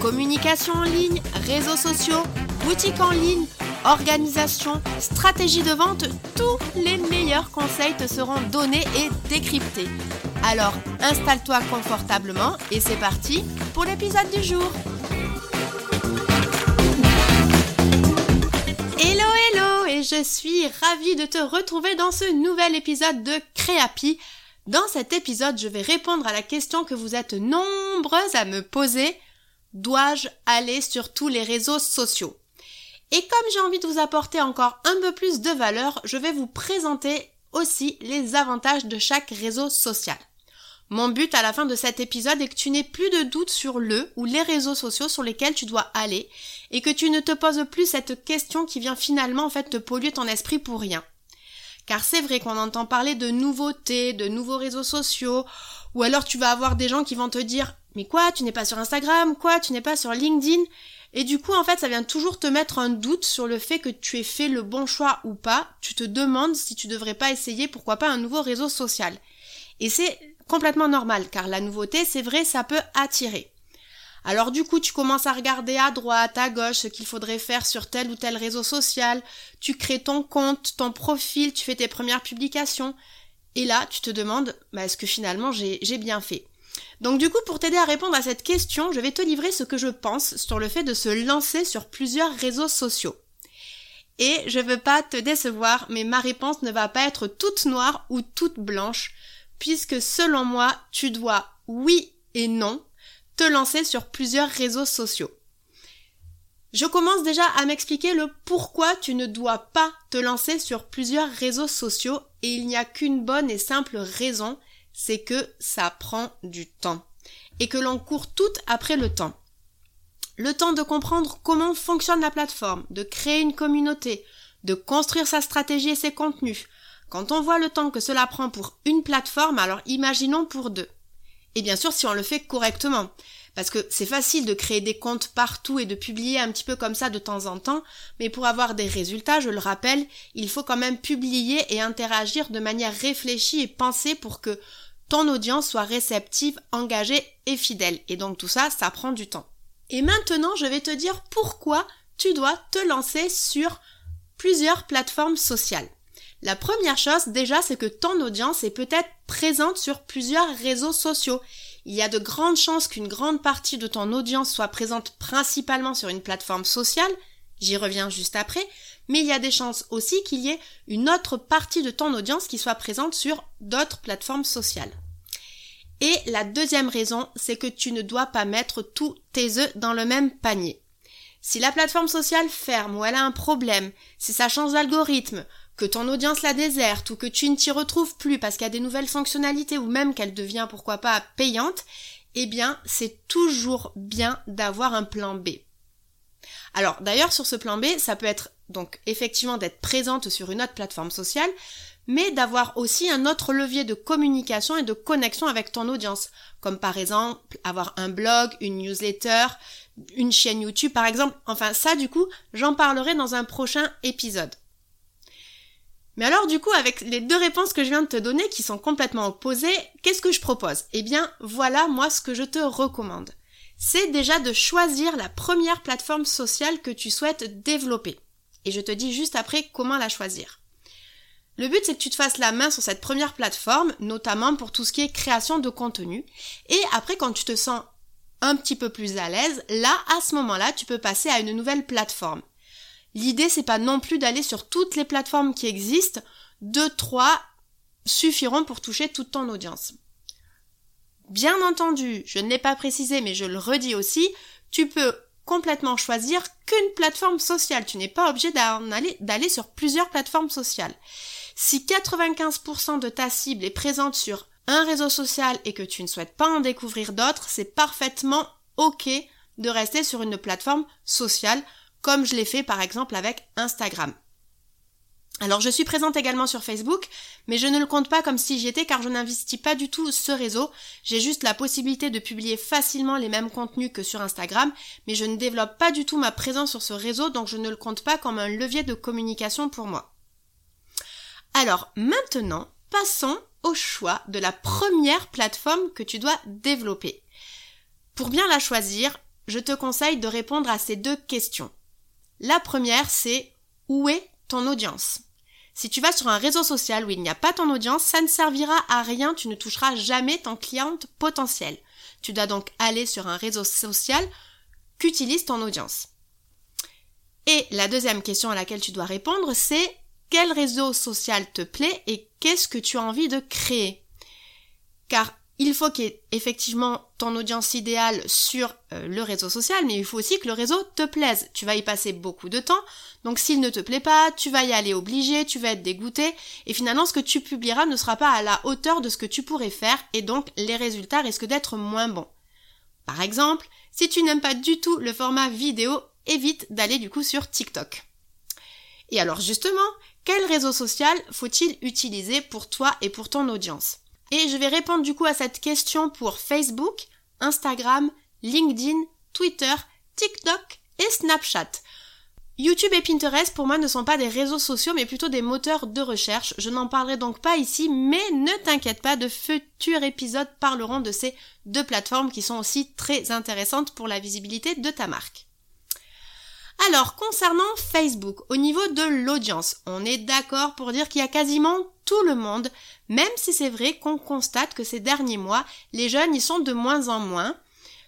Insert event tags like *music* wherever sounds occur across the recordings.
Communication en ligne, réseaux sociaux, boutique en ligne, organisation, stratégie de vente, tous les meilleurs conseils te seront donnés et décryptés. Alors installe-toi confortablement et c'est parti pour l'épisode du jour. Hello hello et je suis ravie de te retrouver dans ce nouvel épisode de Créapi. Dans cet épisode, je vais répondre à la question que vous êtes nombreuses à me poser. Dois-je aller sur tous les réseaux sociaux? Et comme j'ai envie de vous apporter encore un peu plus de valeur, je vais vous présenter aussi les avantages de chaque réseau social. Mon but à la fin de cet épisode est que tu n'aies plus de doute sur le ou les réseaux sociaux sur lesquels tu dois aller et que tu ne te poses plus cette question qui vient finalement en fait te polluer ton esprit pour rien. Car c'est vrai qu'on entend parler de nouveautés, de nouveaux réseaux sociaux, ou alors tu vas avoir des gens qui vont te dire mais quoi, tu n'es pas sur Instagram, quoi, tu n'es pas sur LinkedIn? Et du coup, en fait, ça vient toujours te mettre un doute sur le fait que tu aies fait le bon choix ou pas. Tu te demandes si tu devrais pas essayer, pourquoi pas, un nouveau réseau social. Et c'est complètement normal, car la nouveauté, c'est vrai, ça peut attirer. Alors du coup, tu commences à regarder à droite, à gauche ce qu'il faudrait faire sur tel ou tel réseau social, tu crées ton compte, ton profil, tu fais tes premières publications, et là, tu te demandes, bah, est-ce que finalement j'ai bien fait? Donc du coup, pour t'aider à répondre à cette question, je vais te livrer ce que je pense sur le fait de se lancer sur plusieurs réseaux sociaux. Et je veux pas te décevoir, mais ma réponse ne va pas être toute noire ou toute blanche puisque selon moi, tu dois, oui et non, te lancer sur plusieurs réseaux sociaux. Je commence déjà à m'expliquer le pourquoi tu ne dois pas te lancer sur plusieurs réseaux sociaux et il n'y a qu'une bonne et simple raison, c'est que ça prend du temps et que l'on court tout après le temps. Le temps de comprendre comment fonctionne la plateforme, de créer une communauté, de construire sa stratégie et ses contenus, quand on voit le temps que cela prend pour une plateforme, alors imaginons pour deux. Et bien sûr si on le fait correctement. Parce que c'est facile de créer des comptes partout et de publier un petit peu comme ça de temps en temps, mais pour avoir des résultats, je le rappelle, il faut quand même publier et interagir de manière réfléchie et pensée pour que ton audience soit réceptive, engagée et fidèle. Et donc tout ça, ça prend du temps. Et maintenant, je vais te dire pourquoi tu dois te lancer sur plusieurs plateformes sociales. La première chose déjà, c'est que ton audience est peut-être présente sur plusieurs réseaux sociaux. Il y a de grandes chances qu'une grande partie de ton audience soit présente principalement sur une plateforme sociale, j'y reviens juste après, mais il y a des chances aussi qu'il y ait une autre partie de ton audience qui soit présente sur d'autres plateformes sociales. Et la deuxième raison, c'est que tu ne dois pas mettre tous tes œufs dans le même panier. Si la plateforme sociale ferme ou elle a un problème, si ça change d'algorithme, que ton audience la déserte ou que tu ne t'y retrouves plus parce qu'il y a des nouvelles fonctionnalités ou même qu'elle devient pourquoi pas payante, eh bien c'est toujours bien d'avoir un plan B. Alors d'ailleurs sur ce plan B, ça peut être donc effectivement d'être présente sur une autre plateforme sociale, mais d'avoir aussi un autre levier de communication et de connexion avec ton audience, comme par exemple avoir un blog, une newsletter, une chaîne YouTube par exemple. Enfin ça du coup, j'en parlerai dans un prochain épisode. Mais alors du coup, avec les deux réponses que je viens de te donner, qui sont complètement opposées, qu'est-ce que je propose? Eh bien, voilà moi ce que je te recommande. C'est déjà de choisir la première plateforme sociale que tu souhaites développer. Et je te dis juste après comment la choisir. Le but c'est que tu te fasses la main sur cette première plateforme, notamment pour tout ce qui est création de contenu. Et après quand tu te sens un petit peu plus à l'aise, là, à ce moment-là, tu peux passer à une nouvelle plateforme. L'idée, c'est pas non plus d'aller sur toutes les plateformes qui existent. Deux, trois suffiront pour toucher toute ton audience. Bien entendu, je ne l'ai pas précisé, mais je le redis aussi, tu peux complètement choisir qu'une plateforme sociale. Tu n'es pas obligé d'aller sur plusieurs plateformes sociales. Si 95% de ta cible est présente sur un réseau social et que tu ne souhaites pas en découvrir d'autres, c'est parfaitement ok de rester sur une plateforme sociale, comme je l'ai fait par exemple avec Instagram. Alors je suis présente également sur Facebook, mais je ne le compte pas comme si j'y étais car je n'investis pas du tout ce réseau. J'ai juste la possibilité de publier facilement les mêmes contenus que sur Instagram, mais je ne développe pas du tout ma présence sur ce réseau, donc je ne le compte pas comme un levier de communication pour moi. Alors maintenant, passons au choix de la première plateforme que tu dois développer. Pour bien la choisir, je te conseille de répondre à ces deux questions. La première, c'est où est ton audience? Si tu vas sur un réseau social où il n'y a pas ton audience, ça ne servira à rien, tu ne toucheras jamais ton cliente potentiel. Tu dois donc aller sur un réseau social qu'utilise ton audience. Et la deuxième question à laquelle tu dois répondre, c'est quel réseau social te plaît et qu'est-ce que tu as envie de créer? Car il faut qu'il y ait effectivement ton audience idéale sur euh, le réseau social, mais il faut aussi que le réseau te plaise. Tu vas y passer beaucoup de temps, donc s'il ne te plaît pas, tu vas y aller obligé, tu vas être dégoûté, et finalement ce que tu publieras ne sera pas à la hauteur de ce que tu pourrais faire, et donc les résultats risquent d'être moins bons. Par exemple, si tu n'aimes pas du tout le format vidéo, évite d'aller du coup sur TikTok. Et alors justement, quel réseau social faut-il utiliser pour toi et pour ton audience? Et je vais répondre du coup à cette question pour Facebook, Instagram, LinkedIn, Twitter, TikTok et Snapchat. YouTube et Pinterest pour moi ne sont pas des réseaux sociaux mais plutôt des moteurs de recherche. Je n'en parlerai donc pas ici mais ne t'inquiète pas, de futurs épisodes parleront de ces deux plateformes qui sont aussi très intéressantes pour la visibilité de ta marque. Alors, concernant Facebook, au niveau de l'audience, on est d'accord pour dire qu'il y a quasiment tout le monde, même si c'est vrai qu'on constate que ces derniers mois, les jeunes y sont de moins en moins.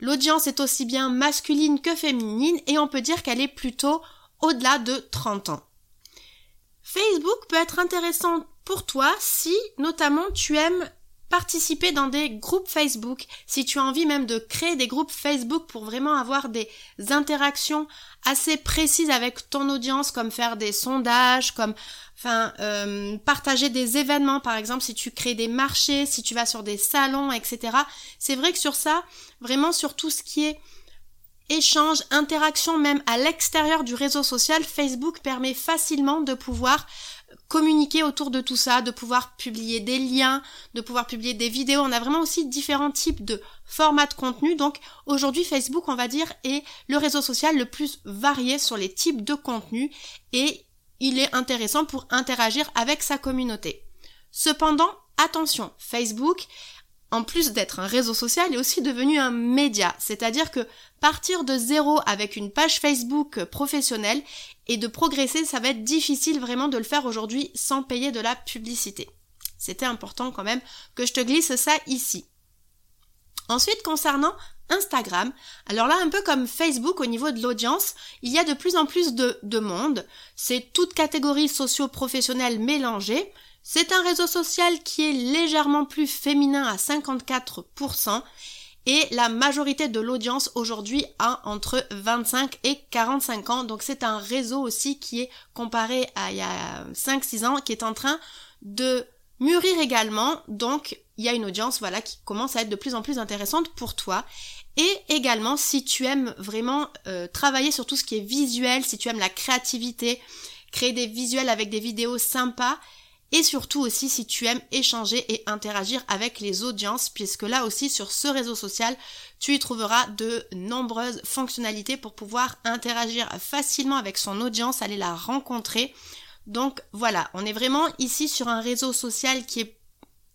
L'audience est aussi bien masculine que féminine et on peut dire qu'elle est plutôt au-delà de 30 ans. Facebook peut être intéressant pour toi si notamment tu aimes participer dans des groupes Facebook, si tu as envie même de créer des groupes Facebook pour vraiment avoir des interactions assez précises avec ton audience, comme faire des sondages, comme enfin euh, partager des événements, par exemple si tu crées des marchés, si tu vas sur des salons, etc. C'est vrai que sur ça, vraiment sur tout ce qui est échange, interaction même à l'extérieur du réseau social, Facebook permet facilement de pouvoir communiquer autour de tout ça, de pouvoir publier des liens, de pouvoir publier des vidéos. On a vraiment aussi différents types de formats de contenu. Donc aujourd'hui Facebook, on va dire, est le réseau social le plus varié sur les types de contenu et il est intéressant pour interagir avec sa communauté. Cependant, attention, Facebook en plus d'être un réseau social, est aussi devenu un média. C'est-à-dire que partir de zéro avec une page Facebook professionnelle et de progresser, ça va être difficile vraiment de le faire aujourd'hui sans payer de la publicité. C'était important quand même que je te glisse ça ici. Ensuite, concernant Instagram, alors là, un peu comme Facebook au niveau de l'audience, il y a de plus en plus de, de monde. C'est toute catégorie socio-professionnelle mélangée. C'est un réseau social qui est légèrement plus féminin à 54% et la majorité de l'audience aujourd'hui a entre 25 et 45 ans. Donc c'est un réseau aussi qui est comparé à il y a 5-6 ans qui est en train de mûrir également. Donc il y a une audience voilà qui commence à être de plus en plus intéressante pour toi. Et également si tu aimes vraiment euh, travailler sur tout ce qui est visuel, si tu aimes la créativité, créer des visuels avec des vidéos sympas, et surtout aussi si tu aimes échanger et interagir avec les audiences, puisque là aussi sur ce réseau social, tu y trouveras de nombreuses fonctionnalités pour pouvoir interagir facilement avec son audience, aller la rencontrer. Donc voilà, on est vraiment ici sur un réseau social qui est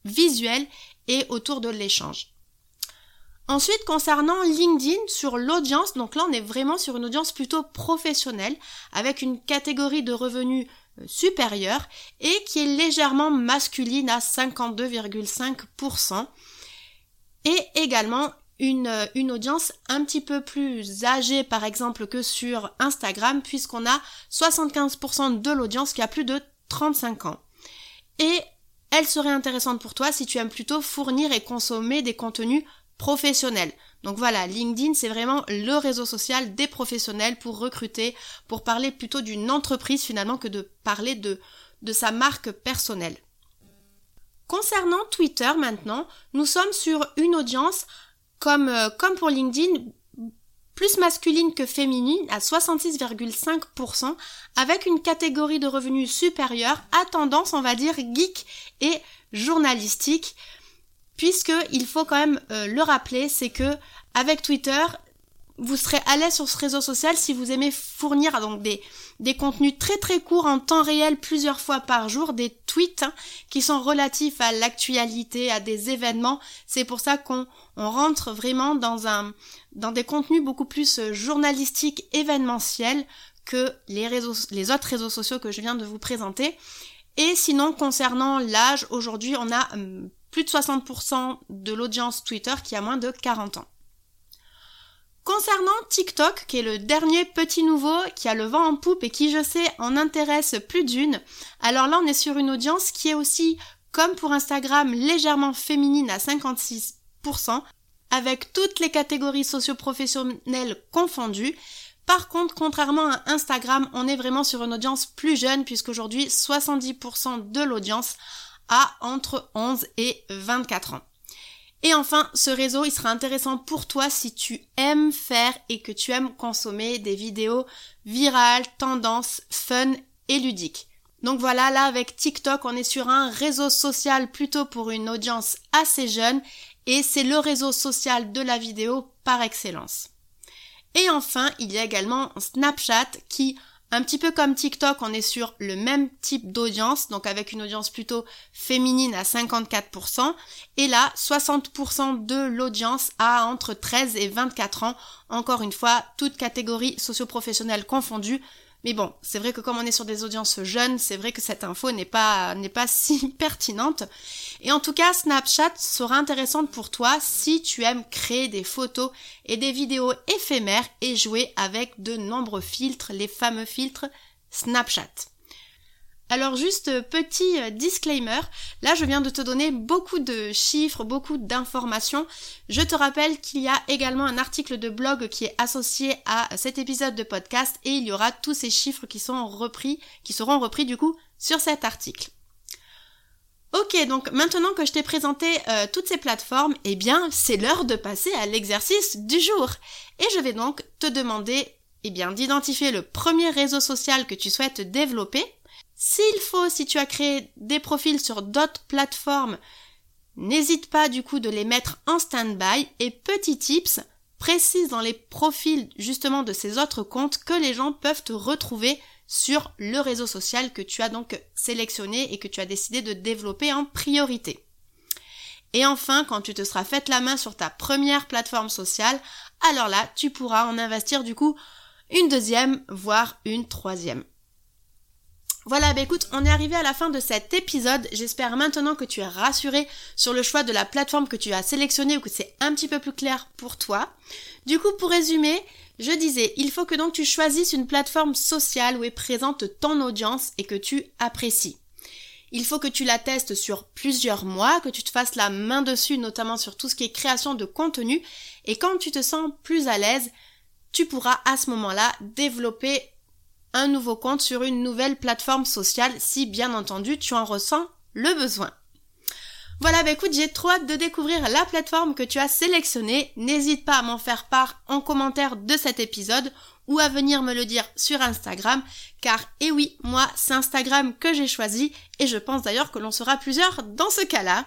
visuel et autour de l'échange. Ensuite, concernant LinkedIn, sur l'audience, donc là on est vraiment sur une audience plutôt professionnelle, avec une catégorie de revenus supérieure et qui est légèrement masculine à 52,5% et également une, une, audience un petit peu plus âgée par exemple que sur Instagram puisqu'on a 75% de l'audience qui a plus de 35 ans. Et elle serait intéressante pour toi si tu aimes plutôt fournir et consommer des contenus professionnels. Donc voilà, LinkedIn, c'est vraiment le réseau social des professionnels pour recruter, pour parler plutôt d'une entreprise finalement que de parler de, sa marque personnelle. Concernant Twitter maintenant, nous sommes sur une audience comme, euh, pour LinkedIn plus masculine que féminine à 66,5%, avec une catégorie de revenus supérieure à tendance, on va dire, geek et journalistique, puisque il faut quand même euh, le rappeler, c'est que avec Twitter, vous serez à l'aise sur ce réseau social si vous aimez fournir donc des, des contenus très très courts en temps réel plusieurs fois par jour, des tweets hein, qui sont relatifs à l'actualité, à des événements. C'est pour ça qu'on on rentre vraiment dans un dans des contenus beaucoup plus euh, journalistiques, événementiels que les réseaux les autres réseaux sociaux que je viens de vous présenter. Et sinon concernant l'âge, aujourd'hui on a hum, plus de 60% de l'audience Twitter qui a moins de 40 ans. Concernant TikTok, qui est le dernier petit nouveau qui a le vent en poupe et qui, je sais, en intéresse plus d'une, alors là, on est sur une audience qui est aussi, comme pour Instagram, légèrement féminine à 56%, avec toutes les catégories socioprofessionnelles confondues. Par contre, contrairement à Instagram, on est vraiment sur une audience plus jeune, puisqu'aujourd'hui, 70% de l'audience entre 11 et 24 ans. Et enfin, ce réseau, il sera intéressant pour toi si tu aimes faire et que tu aimes consommer des vidéos virales, tendances, fun et ludiques. Donc voilà, là avec TikTok, on est sur un réseau social plutôt pour une audience assez jeune et c'est le réseau social de la vidéo par excellence. Et enfin, il y a également Snapchat qui un petit peu comme TikTok, on est sur le même type d'audience, donc avec une audience plutôt féminine à 54%. Et là, 60% de l'audience a entre 13 et 24 ans. Encore une fois, toute catégorie socio-professionnelle confondue. Mais bon, c'est vrai que comme on est sur des audiences jeunes, c'est vrai que cette info n'est pas, n'est pas *laughs* si pertinente. Et en tout cas, Snapchat sera intéressante pour toi si tu aimes créer des photos et des vidéos éphémères et jouer avec de nombreux filtres, les fameux filtres Snapchat. Alors juste euh, petit euh, disclaimer, là je viens de te donner beaucoup de chiffres, beaucoup d'informations. Je te rappelle qu'il y a également un article de blog qui est associé à cet épisode de podcast et il y aura tous ces chiffres qui sont repris, qui seront repris du coup sur cet article. Ok, donc maintenant que je t'ai présenté euh, toutes ces plateformes, eh bien c'est l'heure de passer à l'exercice du jour. Et je vais donc te demander eh bien d'identifier le premier réseau social que tu souhaites développer s'il faut, si tu as créé des profils sur d'autres plateformes, n'hésite pas du coup de les mettre en stand-by et petit tips, précise dans les profils justement de ces autres comptes que les gens peuvent te retrouver sur le réseau social que tu as donc sélectionné et que tu as décidé de développer en priorité. Et enfin, quand tu te seras fait la main sur ta première plateforme sociale, alors là, tu pourras en investir du coup une deuxième, voire une troisième. Voilà, bah écoute, on est arrivé à la fin de cet épisode. J'espère maintenant que tu es rassuré sur le choix de la plateforme que tu as sélectionnée ou que c'est un petit peu plus clair pour toi. Du coup, pour résumer, je disais, il faut que donc tu choisisses une plateforme sociale où est présente ton audience et que tu apprécies. Il faut que tu la testes sur plusieurs mois, que tu te fasses la main dessus, notamment sur tout ce qui est création de contenu. Et quand tu te sens plus à l'aise, tu pourras à ce moment-là développer un nouveau compte sur une nouvelle plateforme sociale si bien entendu tu en ressens le besoin. Voilà, bah écoute, j'ai trop hâte de découvrir la plateforme que tu as sélectionnée. N'hésite pas à m'en faire part en commentaire de cet épisode ou à venir me le dire sur Instagram, car eh oui, moi, c'est Instagram que j'ai choisi et je pense d'ailleurs que l'on sera plusieurs dans ce cas-là.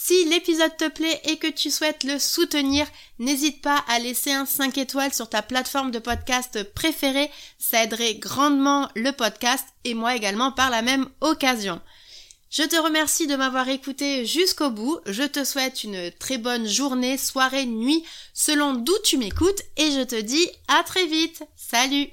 Si l'épisode te plaît et que tu souhaites le soutenir, n'hésite pas à laisser un 5 étoiles sur ta plateforme de podcast préférée, ça aiderait grandement le podcast et moi également par la même occasion. Je te remercie de m'avoir écouté jusqu'au bout, je te souhaite une très bonne journée, soirée, nuit, selon d'où tu m'écoutes et je te dis à très vite. Salut